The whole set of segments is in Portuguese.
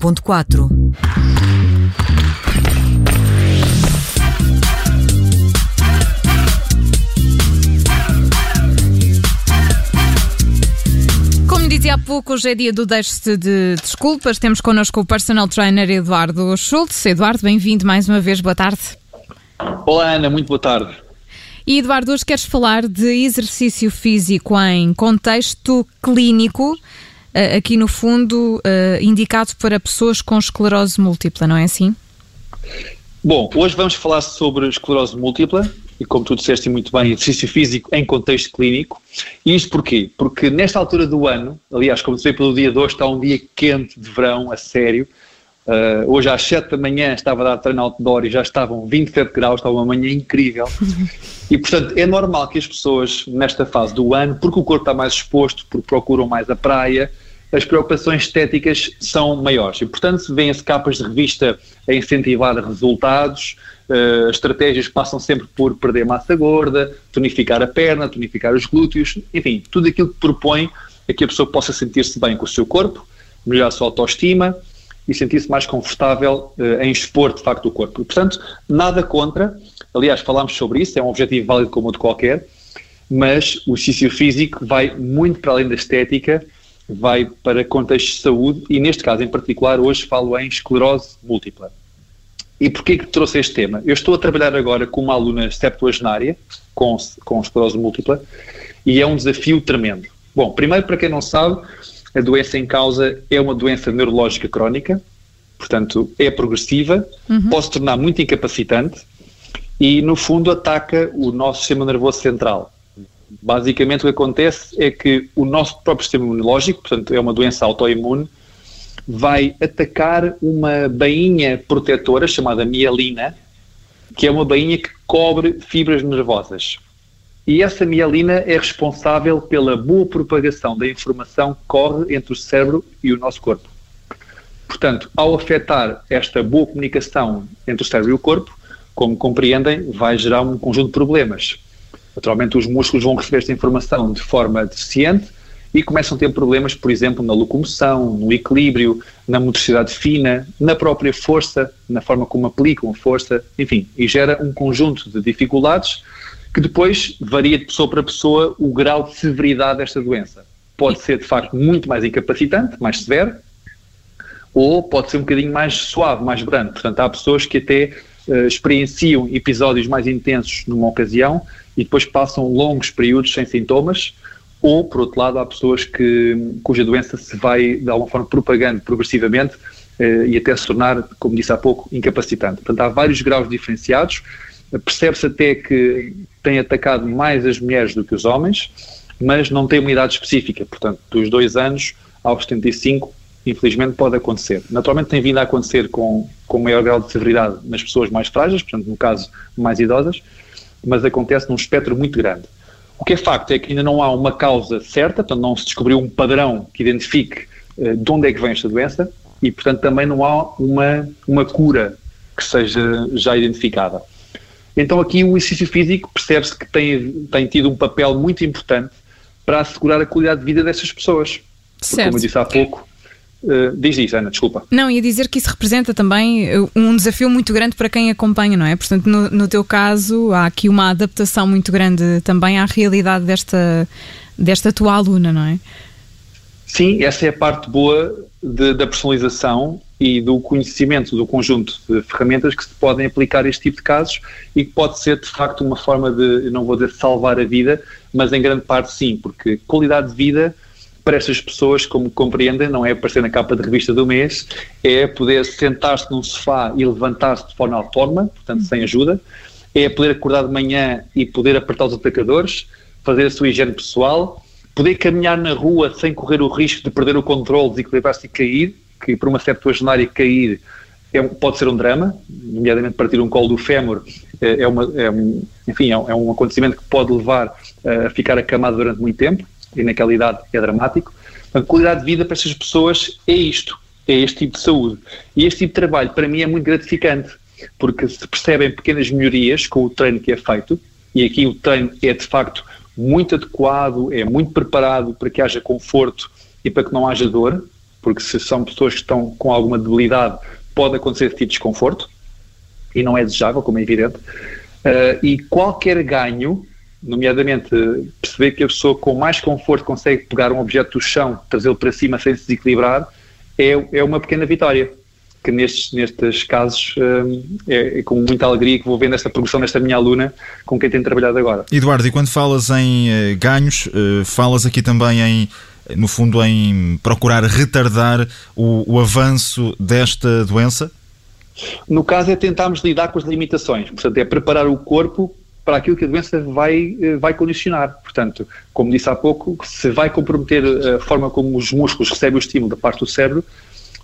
90.4 Como dizia há pouco, hoje é dia do Deixe-se de Desculpas. Temos connosco o personal trainer Eduardo Schultz. Eduardo, bem-vindo mais uma vez. Boa tarde. Olá, Ana. Muito boa tarde. E Eduardo, hoje queres falar de exercício físico em contexto clínico, aqui no fundo eh, indicado para pessoas com esclerose múltipla, não é assim? Bom, hoje vamos falar sobre esclerose múltipla e, como tu disseste muito bem, exercício físico em contexto clínico. E isto porquê? Porque nesta altura do ano, aliás, como se vê pelo dia de hoje, está um dia quente de verão, a sério. Uh, hoje às 7 da manhã estava a dar treino outdoor e já estavam 27 graus, estava uma manhã incrível. E, portanto, é normal que as pessoas, nesta fase do ano, porque o corpo está mais exposto, porque procuram mais a praia, as preocupações estéticas são maiores. E, portanto, vêem-se capas de revista a incentivar resultados, uh, as estratégias passam sempre por perder massa gorda, tonificar a perna, tonificar os glúteos, enfim, tudo aquilo que propõe é que a pessoa possa sentir-se bem com o seu corpo, melhorar a sua autoestima e sentir-se mais confortável uh, em expor, de facto, o corpo. Portanto, nada contra, aliás, falámos sobre isso, é um objetivo válido como outro qualquer, mas o exercício físico vai muito para além da estética, vai para contextos de saúde e, neste caso em particular, hoje falo em esclerose múltipla. E porquê que trouxe este tema? Eu estou a trabalhar agora com uma aluna septuagenária com, com esclerose múltipla e é um desafio tremendo. Bom, primeiro, para quem não sabe, a doença em causa é uma doença neurológica crónica, portanto, é progressiva, uhum. pode se tornar muito incapacitante e, no fundo, ataca o nosso sistema nervoso central. Basicamente, o que acontece é que o nosso próprio sistema imunológico, portanto, é uma doença autoimune, vai atacar uma bainha protetora chamada mielina, que é uma bainha que cobre fibras nervosas. E essa mielina é responsável pela boa propagação da informação que corre entre o cérebro e o nosso corpo. Portanto, ao afetar esta boa comunicação entre o cérebro e o corpo, como compreendem, vai gerar um conjunto de problemas. Naturalmente, os músculos vão receber esta informação de forma deficiente e começam a ter problemas, por exemplo, na locomoção, no equilíbrio, na motricidade fina, na própria força, na forma como aplicam a força, enfim, e gera um conjunto de dificuldades que depois varia de pessoa para pessoa o grau de severidade desta doença. Pode ser, de facto, muito mais incapacitante, mais severo, ou pode ser um bocadinho mais suave, mais brando. Portanto, há pessoas que até uh, experienciam episódios mais intensos numa ocasião e depois passam longos períodos sem sintomas, ou, por outro lado, há pessoas que, cuja doença se vai, de alguma forma, propagando progressivamente uh, e até se tornar, como disse há pouco, incapacitante. Portanto, há vários graus diferenciados. Percebe-se até que tem atacado mais as mulheres do que os homens, mas não tem uma idade específica. Portanto, dos dois anos aos 75, infelizmente pode acontecer. Naturalmente tem vindo a acontecer com, com maior grau de severidade nas pessoas mais frágeis, portanto, no caso, mais idosas, mas acontece num espectro muito grande. O que é facto é que ainda não há uma causa certa, portanto, não se descobriu um padrão que identifique uh, de onde é que vem esta doença e, portanto, também não há uma, uma cura que seja já identificada. Então, aqui o exercício físico percebe-se que tem, tem tido um papel muito importante para assegurar a qualidade de vida dessas pessoas. Porque, como eu disse há pouco, Uh, diz isso, Ana, desculpa. Não, ia dizer que isso representa também eh, um desafio muito grande para quem acompanha, não é? Portanto, no, no teu caso, há aqui uma adaptação muito grande também à realidade desta, desta tua aluna, não é? Sim, essa é a parte boa de, da personalização e do conhecimento do conjunto de ferramentas que se podem aplicar a este tipo de casos e que pode ser de facto uma forma de, não vou dizer salvar a vida, mas em grande parte sim, porque qualidade de vida para estas pessoas, como compreendem, não é aparecer na capa de revista do mês, é poder sentar-se num sofá e levantar-se de forma autónoma, portanto sem ajuda, é poder acordar de manhã e poder apertar os atacadores, fazer a sua higiene pessoal, poder caminhar na rua sem correr o risco de perder o controle, desequilibrar-se e cair, que por uma septuagenária cair é, pode ser um drama, nomeadamente partir um colo do fémur, é, é uma, é um, enfim, é um, é um acontecimento que pode levar a ficar acamado durante muito tempo, e naquela idade é dramático. A qualidade de vida para estas pessoas é isto, é este tipo de saúde. E este tipo de trabalho, para mim, é muito gratificante, porque se percebem pequenas melhorias com o treino que é feito, e aqui o treino é de facto muito adequado, é muito preparado para que haja conforto e para que não haja dor. porque se são pessoas que estão com alguma debilidade, pode acontecer esse tipo de desconforto, e não é desejável, como é evidente. Uh, e qualquer ganho, nomeadamente perceber que a pessoa com mais conforto consegue pegar um objeto do chão, trazê-lo para cima sem se desequilibrar, é, é uma pequena vitória que nestes, nestes casos é, é, com muita alegria que vou vendo esta progressão desta minha aluna com quem tenho trabalhado agora. Eduardo, e quando falas em uh, ganhos, uh, falas aqui também em, no fundo, em procurar retardar o, o avanço desta doença? No caso é tentarmos lidar com as limitações, portanto é preparar o corpo para aquilo que a doença vai, eh, vai condicionar. Portanto, como disse há pouco, se vai comprometer a forma como os músculos recebem o estímulo da parte do cérebro,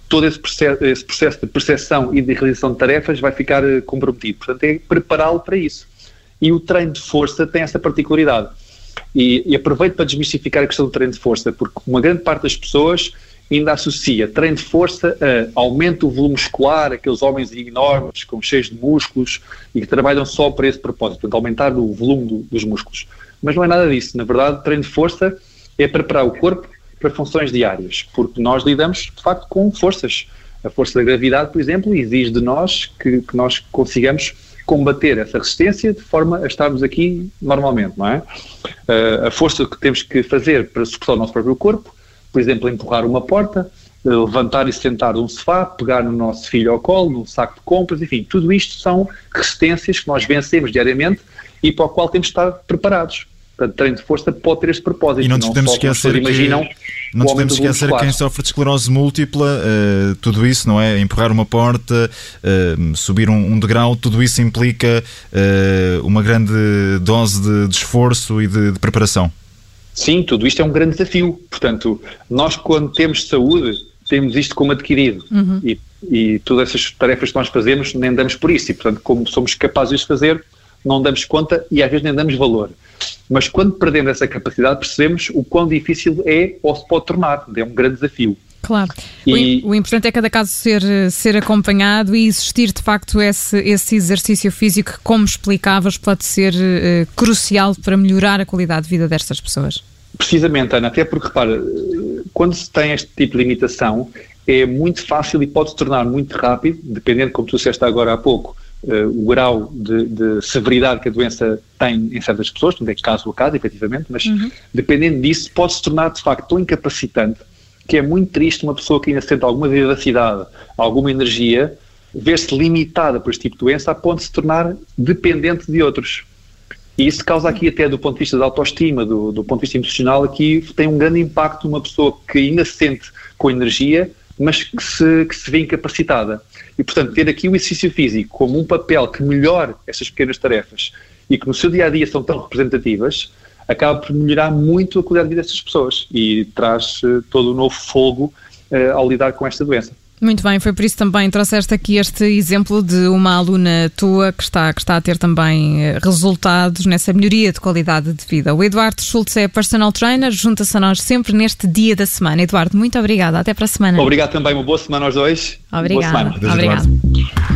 todo esse processo, esse processo de percepção e de realização de tarefas vai ficar eh, comprometido. Portanto, é prepará-lo para isso. E o treino de força tem essa particularidade. E, e, aproveito para desmistificar a questão do treino de força, porque uma grande parte das pessoas ainda associa treino de força a aumento do volume muscular, aqueles homens enormes, com cheios de músculos e que trabalham só para esse propósito, portanto, aumentar o volume do, dos músculos. Mas não é nada disso. Na verdade, treino de força é preparar o corpo para funções diárias, porque nós lidamos, de facto, com forças. A força da gravidade, por exemplo, exige de nós que, que nós consigamos combater essa resistência de forma a estarmos aqui normalmente, não é? Uh, a força que temos que fazer para suportar o nosso próprio corpo, por exemplo, empurrar uma porta, uh, levantar e sentar um sofá, pegar no nosso filho ao colo, num saco de compras, enfim, tudo isto são resistências que nós vencemos diariamente e para o qual temos de estar preparados. Portanto, treino de força pode ter este propósito. E não nos podemos esquecer que, imaginam não nos podemos esquecer quem sofre de esclerose múltipla, uh, tudo isso, não é? Empurrar uma porta, uh, subir um, um, degrau, tudo isso implica uh, uma grande dose de, de esforço e de, de, preparação. Sim, tudo isto é um grande desafio. Portanto, nós quando temos saúde, temos isto como adquirido. Uhum. E, e todas essas tarefas que nós fazemos, nem damos por isso. E, portanto, como somos capazes de fazer, não damos conta e às vezes nem damos valor. Mas quando perdemos essa capacidade, percebemos o quão difícil é ou se pode tornar. É um grande desafio. Claro. E... O, importante é cada caso ser, ser acompanhado e existir de facto esse, esse exercício físico que, como explicavas, pode ser uh, crucial para melhorar a qualidade de vida destas pessoas. Precisamente, Ana, até porque, repara, quando se tem este tipo de limitação, é muito fácil e pode se tornar muito rápido, dependendo, como tu disseste agora há pouco, uh, o grau de, de, severidade que a doença tem em certas pessoas, portanto é caso a caso, efetivamente, mas uhum. dependendo disso pode se tornar de facto tão incapacitante que é muito triste uma pessoa que ainda sente alguma vivacidade, alguma energia, ver-se limitada por este tipo de doença a ponto de se tornar dependente de outros. E isso causa aqui até do ponto de vista da autoestima, do, do ponto de vista emocional, aqui tem um grande impacto numa pessoa que ainda se sente com energia, mas que se, que se vê incapacitada. E, portanto, ter aqui o exercício físico como um papel que melhore estas pequenas tarefas e que no seu dia a dia são tão representativas, acaba por melhorar muito a qualidade de vida destas pessoas e traz uh, todo um novo fogo uh, ao lidar com esta doença. Muito bem, foi por isso também trouxeste aqui este exemplo de uma aluna tua que está, que está a ter também eh, resultados nessa melhoria de qualidade de vida. O Eduardo Schultz é personal trainer, junta-se a nós sempre neste dia da semana. Eduardo, muito obrigada. Até para a semana. Obrigado também, uma boa semana aos dois. Obrigada. Obrigado.